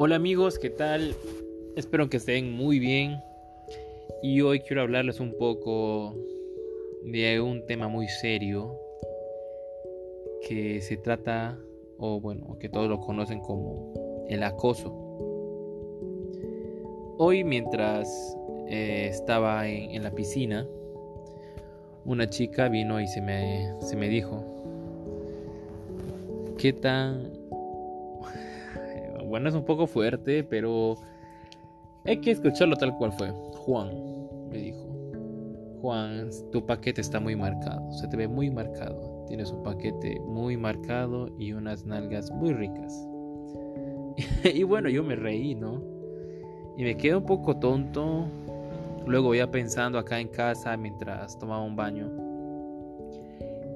Hola amigos, ¿qué tal? Espero que estén muy bien. Y hoy quiero hablarles un poco de un tema muy serio que se trata, o bueno, que todos lo conocen como el acoso. Hoy mientras eh, estaba en, la piscina, una chica vino y se me, se me dijo, ¿qué tan bueno, es un poco fuerte, pero hay que escucharlo tal cual fue. Juan me dijo, Juan, tu paquete está muy marcado, se te ve muy marcado. Tienes un paquete muy marcado y unas nalgas muy ricas. y bueno, yo me reí, ¿no? Y me quedé un poco tonto. Luego ya pensando acá en casa mientras tomaba un baño.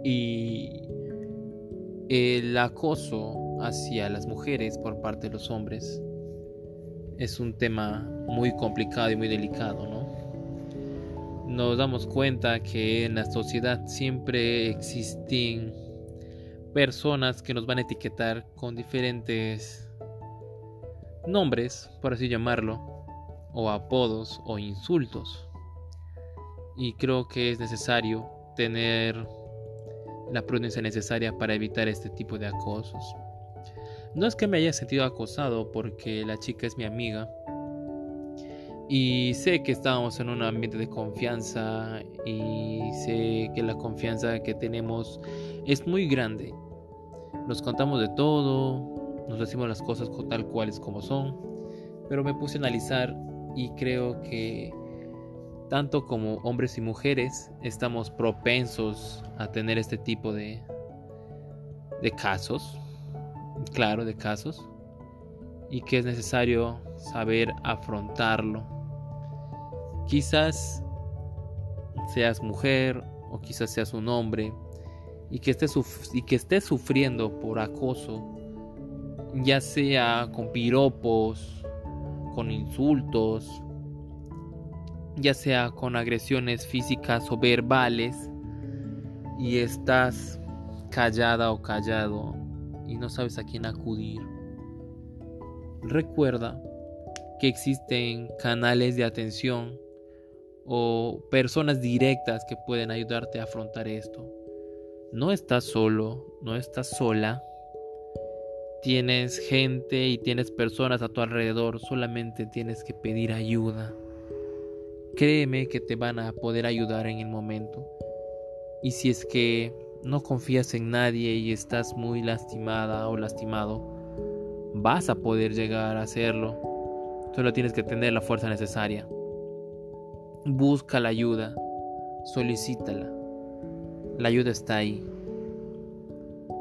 Y el acoso hacia las mujeres por parte de los hombres es un tema muy complicado y muy delicado, ¿no? Nos damos cuenta que en la sociedad siempre existen personas que nos van a etiquetar con diferentes nombres, por así llamarlo, o apodos o insultos. Y creo que es necesario tener la prudencia necesaria para evitar este tipo de acosos. No es que me haya sentido acosado porque la chica es mi amiga. Y sé que estábamos en un ambiente de confianza y sé que la confianza que tenemos es muy grande. Nos contamos de todo, nos decimos las cosas tal cuales como son, pero me puse a analizar y creo que tanto como hombres y mujeres estamos propensos a tener este tipo de, de casos claro de casos y que es necesario saber afrontarlo. Quizás seas mujer o quizás seas un hombre y que estés, y que estés sufriendo por acoso, ya sea con piropos, con insultos, ya sea con agresiones físicas o verbales, y estás callada o callado y no sabes a quién acudir. Recuerda que existen canales de atención o personas directas que pueden ayudarte a afrontar esto. No estás solo, no estás sola. Tienes gente y tienes personas a tu alrededor, solamente tienes que pedir ayuda. Créeme que te van a poder ayudar en el momento. Y si es que no confías en nadie y estás muy lastimada o lastimado, vas a poder llegar a hacerlo. Solo tienes que tener la fuerza necesaria. Busca la ayuda, solicítala. La ayuda está ahí.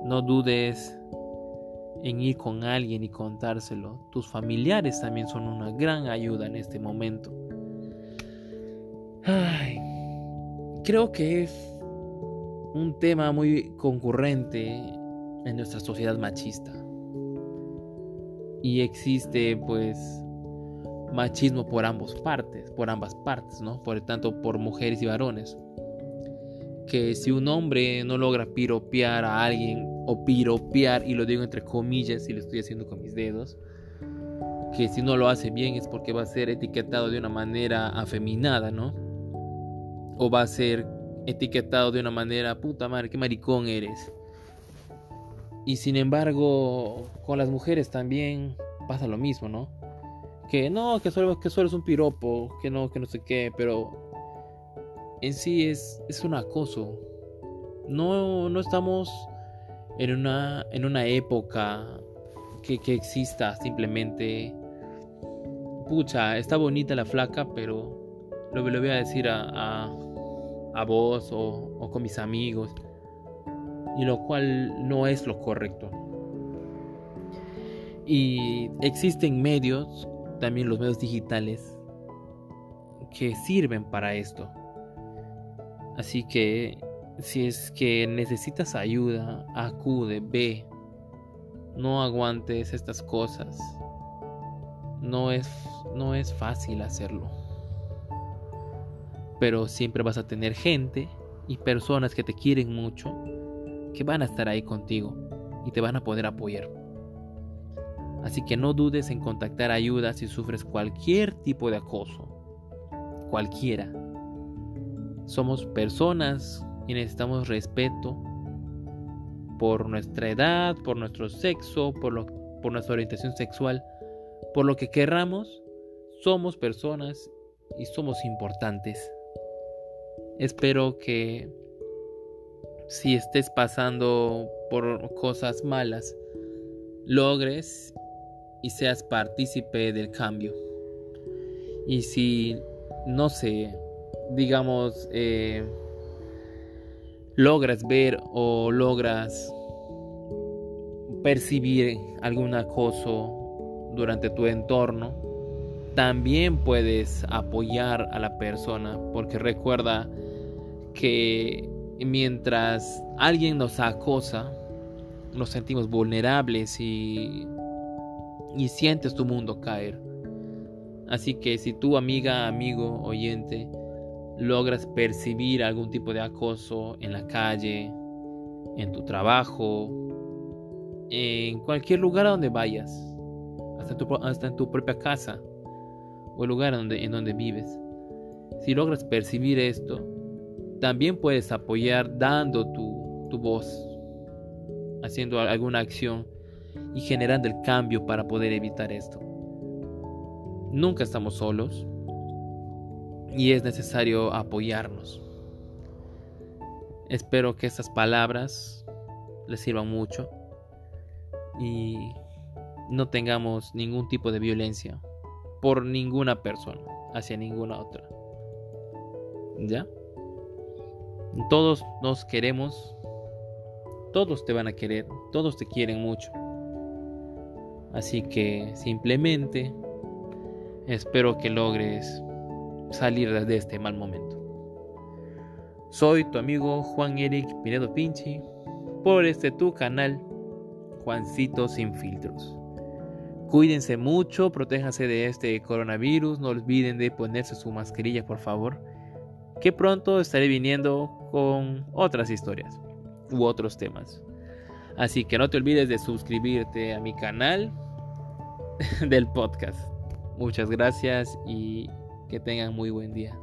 No dudes en ir con alguien y contárselo. Tus familiares también son una gran ayuda en este momento. Ay, creo que es un tema muy concurrente en nuestra sociedad machista. Y existe pues machismo por ambas partes, por ambas partes, ¿no? Por tanto por mujeres y varones. Que si un hombre no logra piropear a alguien o piropear y lo digo entre comillas y lo estoy haciendo con mis dedos, que si no lo hace bien es porque va a ser etiquetado de una manera afeminada, ¿no? O va a ser etiquetado de una manera, puta madre, qué maricón eres. Y sin embargo, con las mujeres también pasa lo mismo, ¿no? Que no, que solo, que solo es un piropo, que no, que no sé qué, pero en sí es, es un acoso. No, no estamos en una, en una época que, que exista simplemente, pucha, está bonita la flaca, pero lo, lo voy a decir a a vos o, con mis amigos, y lo cual no es lo correcto. Y existen medios, también los medios digitales, que sirven para esto. Así que si es que necesitas ayuda, acude, ve. No aguantes estas cosas. No es, no es fácil hacerlo pero siempre vas a tener gente y personas que te quieren mucho, que van a estar ahí contigo y te van a poder apoyar. Así que no dudes en contactar ayuda si sufres cualquier tipo de acoso. Cualquiera. Somos personas y necesitamos respeto por nuestra edad, por nuestro sexo, por, por nuestra orientación sexual, por lo que querramos. Somos personas y somos importantes. Espero que si estés pasando por cosas malas, logres y seas partícipe del cambio. Y si, no sé, digamos, eh, logras ver o logras percibir algún acoso durante tu entorno, también puedes apoyar a la persona, porque recuerda que mientras alguien nos acosa, nos sentimos vulnerables y, y sientes tu mundo caer. Así que si tu amiga, amigo, oyente, logras percibir algún tipo de acoso en la calle, en tu trabajo, en cualquier lugar a donde vayas, hasta, en tu propia casa o el lugar en donde vives. Si logras percibir esto, también puedes apoyar dando tu, tu voz, haciendo alguna acción y generando el cambio para poder evitar esto. Nunca estamos solos y es necesario apoyarnos. Espero que estas palabras les sirvan mucho y no tengamos ningún tipo de violencia por ninguna persona hacia ninguna otra. ¿Ya? Todos nos queremos, todos te van a querer, todos te quieren mucho. Así que simplemente espero que logres salir de este mal momento. Soy tu amigo Juan Eric Pinedo Pinchi por este tu canal Juancito sin filtros. Cuídense mucho, protéjanse de este coronavirus, no olviden de ponerse su mascarilla por favor, que pronto estaré viniendo con otras historias u otros temas. Así que no te olvides de suscribirte a mi canal del podcast. Muchas gracias y que tengan muy buen día.